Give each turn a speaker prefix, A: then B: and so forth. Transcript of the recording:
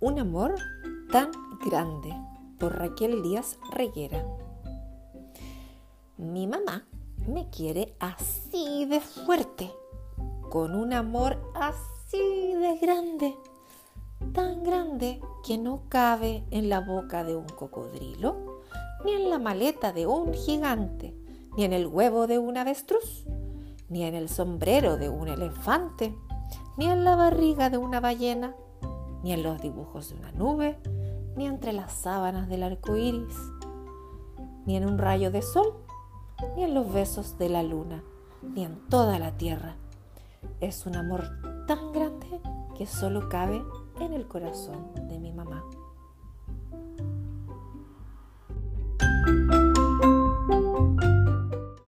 A: Un amor tan grande por Raquel Díaz Reguera. Mi mamá me quiere así de fuerte, con un amor así de grande, tan grande que no cabe en la boca de un cocodrilo, ni en la maleta de un gigante, ni en el huevo de un avestruz, ni en el sombrero de un elefante, ni en la barriga de una ballena, ni en los dibujos de una nube, ni entre las sábanas del arco iris, ni en un rayo de sol, ni en los besos de la luna, ni en toda la tierra. Es un amor tan grande que solo cabe en el corazón de mi mamá.